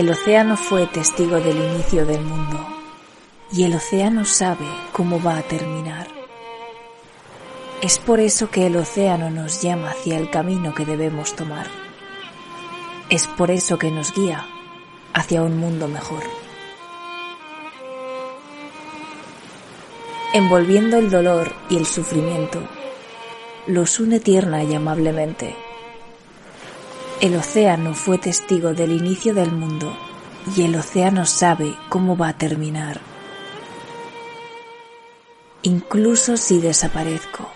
El océano fue testigo del inicio del mundo y el océano sabe cómo va a terminar. Es por eso que el océano nos llama hacia el camino que debemos tomar. Es por eso que nos guía hacia un mundo mejor. Envolviendo el dolor y el sufrimiento, los une tierna y amablemente el océano fue testigo del inicio del mundo y el océano sabe cómo va a terminar. Incluso si desaparezco,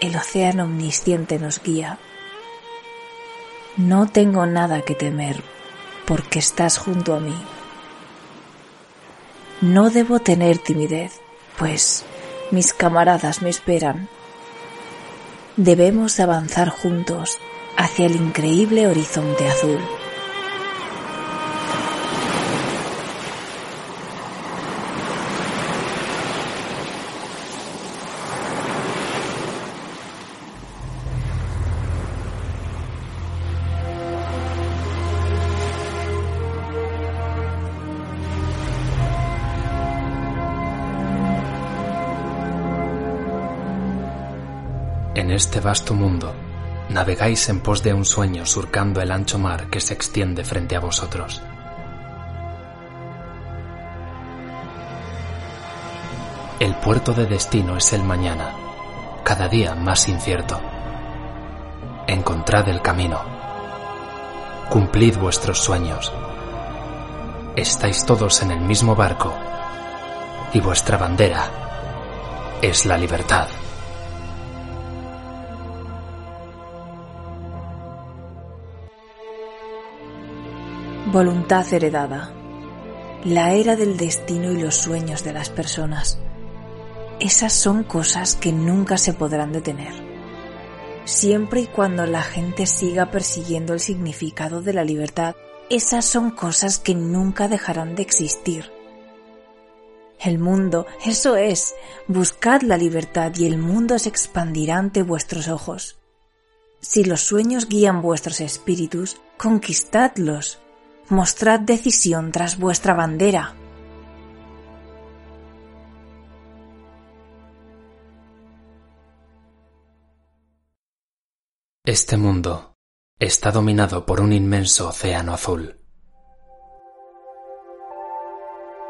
el océano omnisciente nos guía. No tengo nada que temer porque estás junto a mí. No debo tener timidez, pues mis camaradas me esperan. Debemos avanzar juntos hacia el increíble horizonte azul. En este vasto mundo, navegáis en pos de un sueño surcando el ancho mar que se extiende frente a vosotros. El puerto de destino es el mañana, cada día más incierto. Encontrad el camino. Cumplid vuestros sueños. Estáis todos en el mismo barco y vuestra bandera es la libertad. Voluntad heredada. La era del destino y los sueños de las personas. Esas son cosas que nunca se podrán detener. Siempre y cuando la gente siga persiguiendo el significado de la libertad, esas son cosas que nunca dejarán de existir. El mundo, eso es, buscad la libertad y el mundo se expandirá ante vuestros ojos. Si los sueños guían vuestros espíritus, conquistadlos mostrad decisión tras vuestra bandera. Este mundo está dominado por un inmenso océano azul.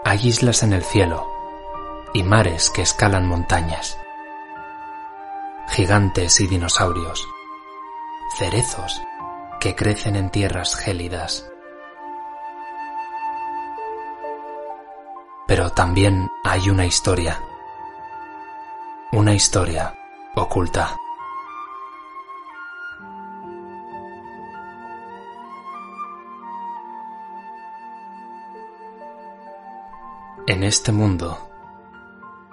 Hay islas en el cielo y mares que escalan montañas, gigantes y dinosaurios, cerezos que crecen en tierras gélidas Pero también hay una historia. Una historia oculta. En este mundo,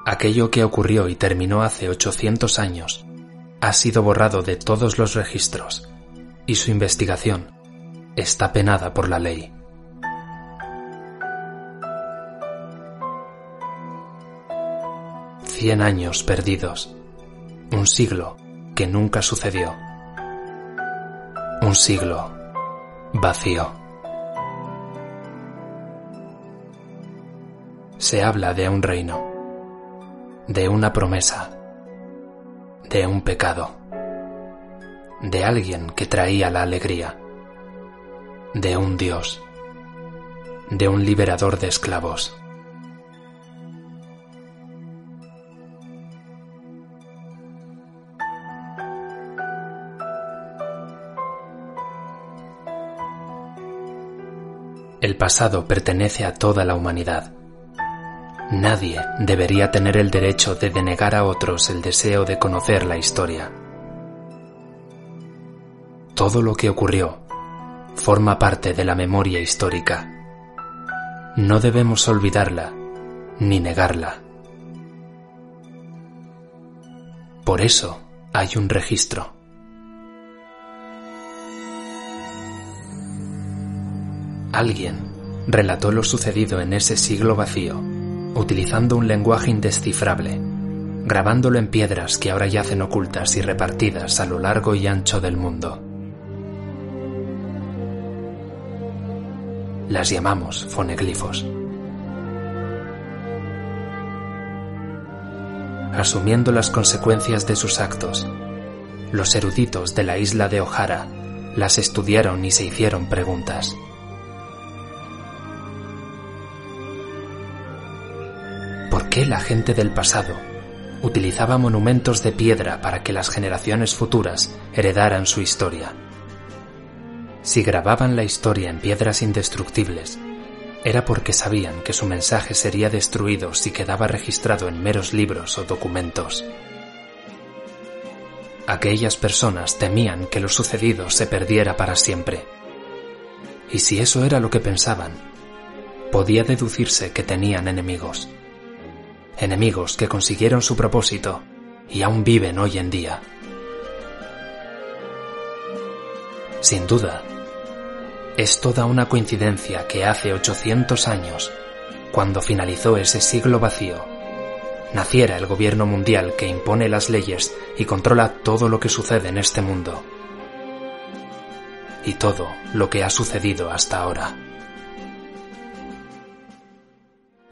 aquello que ocurrió y terminó hace 800 años ha sido borrado de todos los registros y su investigación está penada por la ley. Cien años perdidos. Un siglo que nunca sucedió. Un siglo vacío. Se habla de un reino, de una promesa, de un pecado, de alguien que traía la alegría, de un Dios, de un liberador de esclavos. El pasado pertenece a toda la humanidad. Nadie debería tener el derecho de denegar a otros el deseo de conocer la historia. Todo lo que ocurrió forma parte de la memoria histórica. No debemos olvidarla ni negarla. Por eso hay un registro. Alguien relató lo sucedido en ese siglo vacío, utilizando un lenguaje indescifrable, grabándolo en piedras que ahora yacen ocultas y repartidas a lo largo y ancho del mundo. Las llamamos foneglifos. Asumiendo las consecuencias de sus actos, los eruditos de la isla de O'Hara las estudiaron y se hicieron preguntas. Qué la gente del pasado utilizaba monumentos de piedra para que las generaciones futuras heredaran su historia? Si grababan la historia en piedras indestructibles, era porque sabían que su mensaje sería destruido si quedaba registrado en meros libros o documentos. Aquellas personas temían que lo sucedido se perdiera para siempre. Y si eso era lo que pensaban, podía deducirse que tenían enemigos. Enemigos que consiguieron su propósito y aún viven hoy en día. Sin duda, es toda una coincidencia que hace 800 años, cuando finalizó ese siglo vacío, naciera el gobierno mundial que impone las leyes y controla todo lo que sucede en este mundo. Y todo lo que ha sucedido hasta ahora.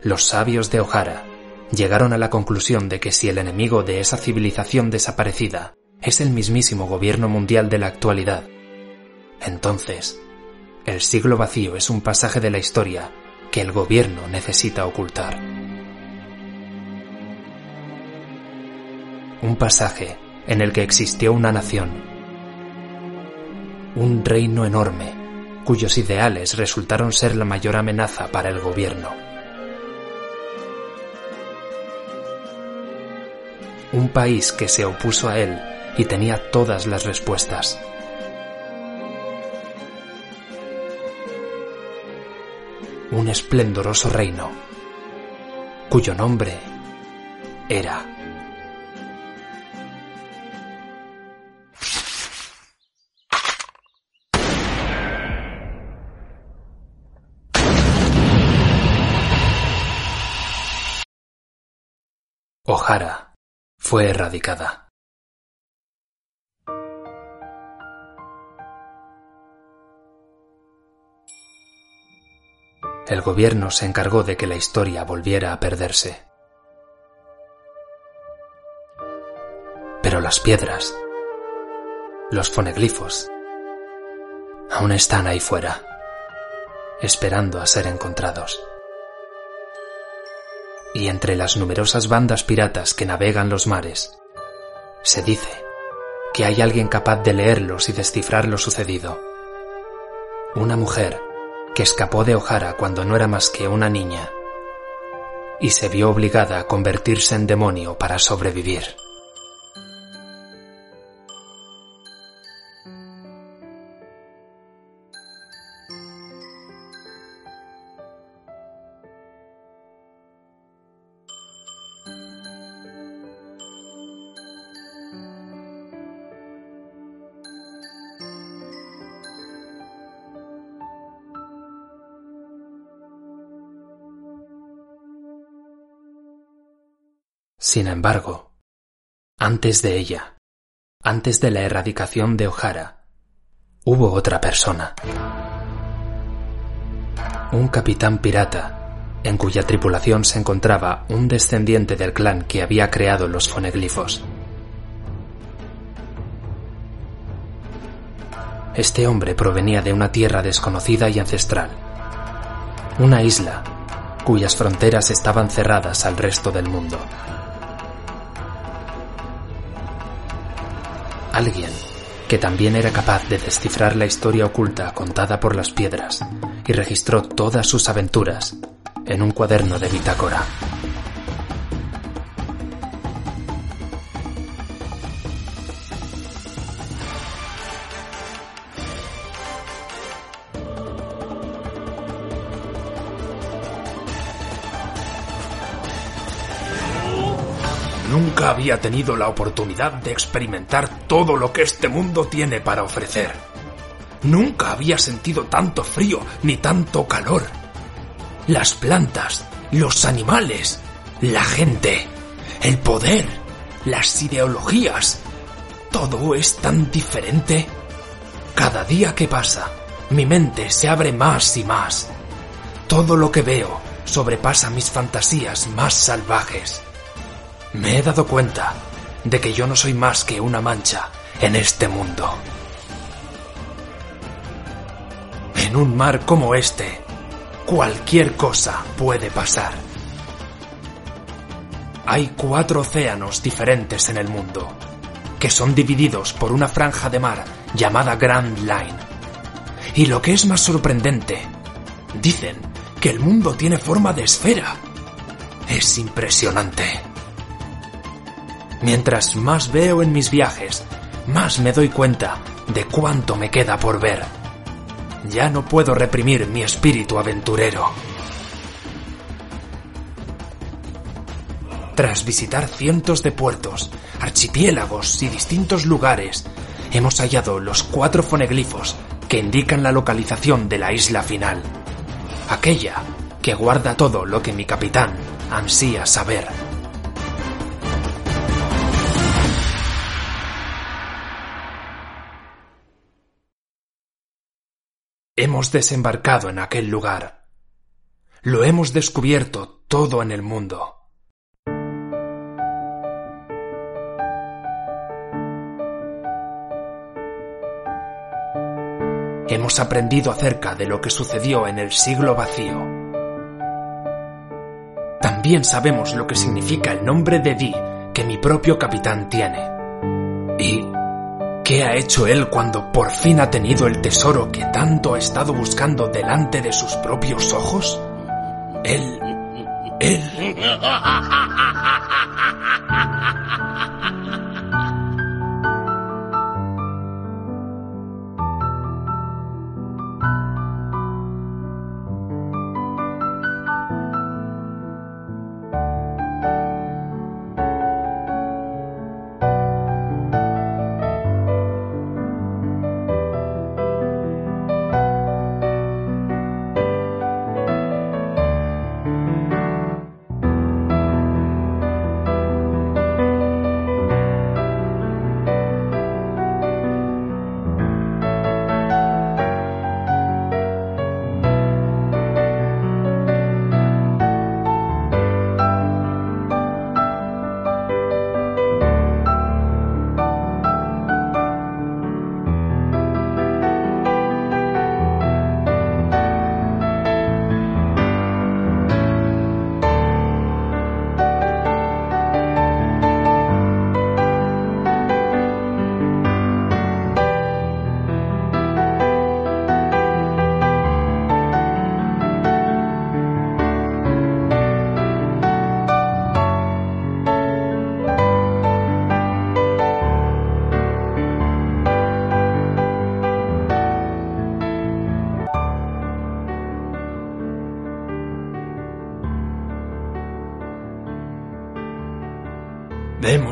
Los sabios de O'Hara llegaron a la conclusión de que si el enemigo de esa civilización desaparecida es el mismísimo gobierno mundial de la actualidad, entonces el siglo vacío es un pasaje de la historia que el gobierno necesita ocultar. un pasaje en el que existió una nación, un reino enorme, cuyos ideales resultaron ser la mayor amenaza para el gobierno. Un país que se opuso a él y tenía todas las respuestas. Un esplendoroso reino, cuyo nombre era fue erradicada. El gobierno se encargó de que la historia volviera a perderse. Pero las piedras, los foneglifos, aún están ahí fuera, esperando a ser encontrados y entre las numerosas bandas piratas que navegan los mares, se dice que hay alguien capaz de leerlos y descifrar lo sucedido. Una mujer que escapó de O'Hara cuando no era más que una niña y se vio obligada a convertirse en demonio para sobrevivir. Sin embargo, antes de ella, antes de la erradicación de O'Hara, hubo otra persona. Un capitán pirata, en cuya tripulación se encontraba un descendiente del clan que había creado los foneglifos. Este hombre provenía de una tierra desconocida y ancestral, una isla cuyas fronteras estaban cerradas al resto del mundo. Alguien que también era capaz de descifrar la historia oculta contada por las piedras y registró todas sus aventuras en un cuaderno de bitácora. Nunca había tenido la oportunidad de experimentar todo lo que este mundo tiene para ofrecer. Nunca había sentido tanto frío ni tanto calor. Las plantas, los animales, la gente, el poder, las ideologías. Todo es tan diferente. Cada día que pasa, mi mente se abre más y más Todo lo que veo sobrepasa mis fantasías más salvajes. Me he dado cuenta de que yo no soy más que una mancha en este mundo. En un mar como este, cualquier cosa puede pasar. Hay cuatro océanos diferentes en el mundo, que son divididos por una franja de mar llamada Grand Line. Y lo que es más sorprendente, dicen que el mundo tiene forma de esfera. Es impresionante. Mientras más veo en mis viajes, más me doy cuenta de cuánto me queda por ver. Ya no puedo reprimir mi espíritu aventurero. Tras visitar cientos de puertos, archipiélagos y distintos lugares, hemos hallado los cuatro foneglifos que indican la localización de la isla final. Aquella que guarda todo lo que mi capitán ansía saber. Hemos desembarcado en aquel lugar. Lo hemos descubierto todo en el mundo. Hemos aprendido acerca de lo que sucedió en el siglo vacío. También sabemos lo que significa el nombre de Di que mi propio capitán tiene. ¿Y qué ha hecho él cuando por fin ha tenido el tesoro que tanto ha estado buscando delante de sus propios ojos? Él... Él...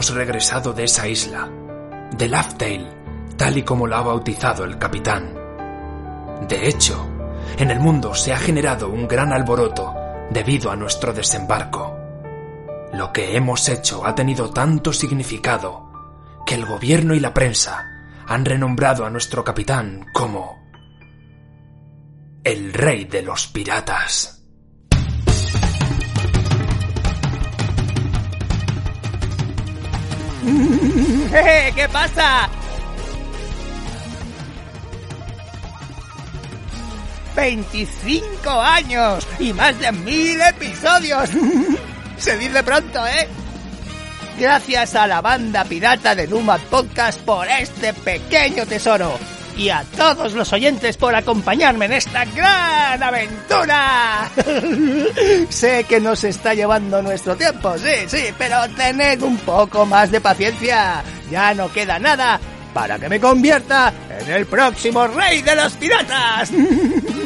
Regresado de esa isla, de Laughdale, tal y como lo ha bautizado el capitán. De hecho, en el mundo se ha generado un gran alboroto debido a nuestro desembarco. Lo que hemos hecho ha tenido tanto significado que el gobierno y la prensa han renombrado a nuestro capitán como el rey de los piratas. ¿Qué pasa? 25 años y más de mil episodios. Se dice pronto, ¿eh? Gracias a la banda pirata de Numa Podcast por este pequeño tesoro y a todos los oyentes por acompañarme en esta gran aventura. sé que nos está llevando nuestro tiempo, sí, sí, pero tened un poco más de paciencia. Ya no queda nada para que me convierta en el próximo rey de los piratas.